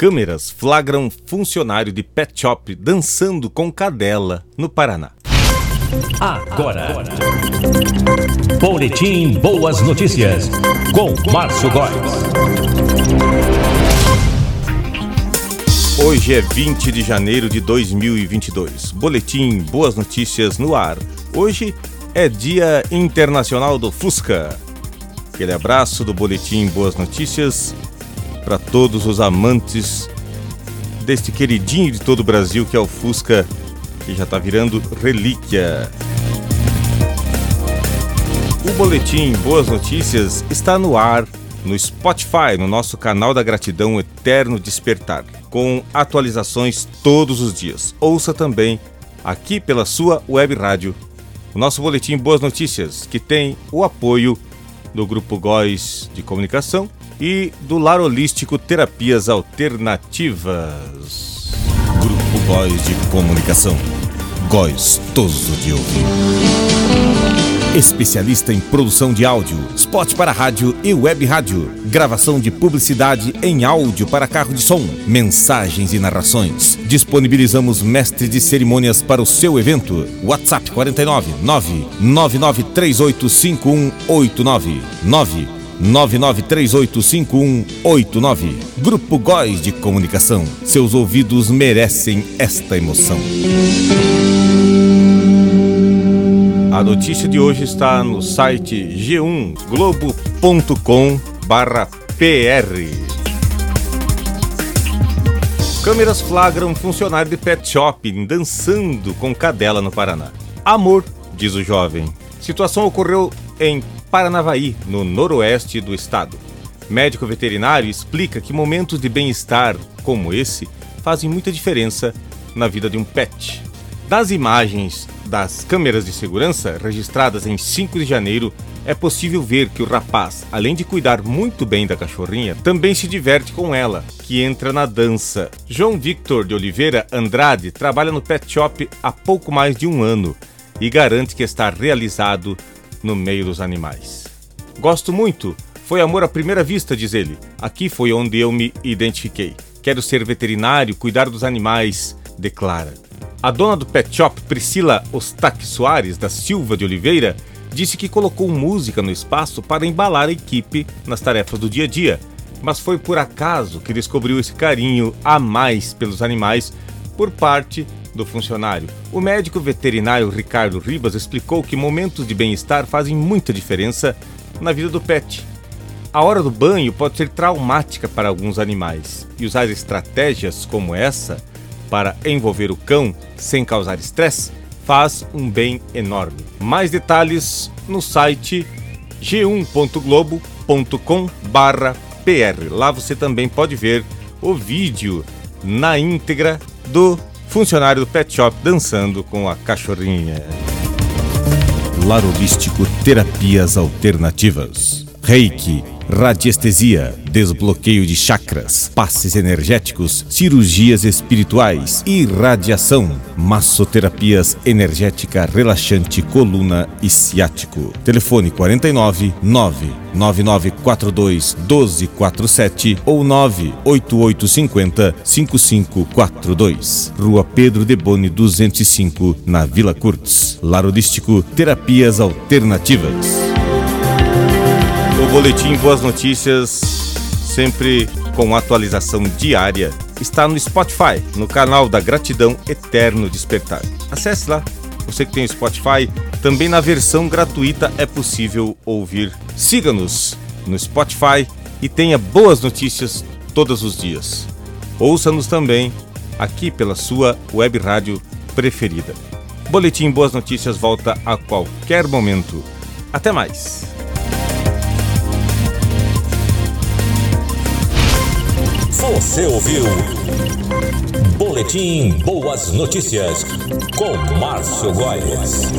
Câmeras flagram funcionário de pet shop dançando com cadela no Paraná. Agora. Boletim Boas Notícias. Com Márcio Góes. Hoje é 20 de janeiro de 2022. Boletim Boas Notícias no ar. Hoje é Dia Internacional do Fusca. Aquele abraço do Boletim Boas Notícias para todos os amantes deste queridinho de todo o Brasil que é o Fusca, que já está virando relíquia. O Boletim Boas Notícias está no ar no Spotify, no nosso canal da Gratidão Eterno Despertar, com atualizações todos os dias. Ouça também aqui pela sua web rádio o nosso boletim Boas Notícias, que tem o apoio do Grupo Góis de Comunicação e do Lar Holístico Terapias Alternativas. Grupo Góis de Comunicação. Gostoso de ouvir. Especialista em produção de áudio, spot para rádio e web rádio, gravação de publicidade em áudio para carro de som, mensagens e narrações. Disponibilizamos mestre de cerimônias para o seu evento. WhatsApp 49 999385189 9 99385189. Grupo Góis de Comunicação. Seus ouvidos merecem esta emoção. A notícia de hoje está no site g1globo.com/pr. Câmeras flagram funcionário de pet shop dançando com cadela no Paraná. Amor, diz o jovem. Situação ocorreu em Paranavaí, no noroeste do estado. Médico veterinário explica que momentos de bem-estar como esse fazem muita diferença na vida de um pet. Das imagens das câmeras de segurança registradas em 5 de janeiro, é possível ver que o rapaz, além de cuidar muito bem da cachorrinha, também se diverte com ela, que entra na dança. João Victor de Oliveira Andrade trabalha no pet shop há pouco mais de um ano e garante que está realizado no meio dos animais. Gosto muito, foi amor à primeira vista, diz ele. Aqui foi onde eu me identifiquei. Quero ser veterinário, cuidar dos animais, declara. A dona do pet shop, Priscila Ostaque Soares da Silva de Oliveira, disse que colocou música no espaço para embalar a equipe nas tarefas do dia a dia, mas foi por acaso que descobriu esse carinho a mais pelos animais por parte do funcionário. O médico veterinário Ricardo Ribas explicou que momentos de bem-estar fazem muita diferença na vida do pet. A hora do banho pode ser traumática para alguns animais e usar estratégias como essa para envolver o cão sem causar estresse faz um bem enorme. Mais detalhes no site g1.globo.com/pr. Lá você também pode ver o vídeo na íntegra do funcionário do pet shop dançando com a cachorrinha. Lar Holístico Terapias Alternativas. Reiki radiestesia, desbloqueio de chakras, passes energéticos, cirurgias espirituais, irradiação, massoterapias energética relaxante coluna e ciático. Telefone 49 99942 1247 ou 98850 5542. Rua Pedro de Boni 205, na Vila Curtis. Larodístico Terapias Alternativas. O boletim Boas Notícias, sempre com atualização diária, está no Spotify, no canal da Gratidão Eterno Despertar. Acesse lá. Você que tem o Spotify, também na versão gratuita é possível ouvir. Siga-nos no Spotify e tenha boas notícias todos os dias. Ouça-nos também aqui pela sua web rádio preferida. Boletim Boas Notícias volta a qualquer momento. Até mais! Você ouviu? Boletim Boas Notícias com Márcio Góes.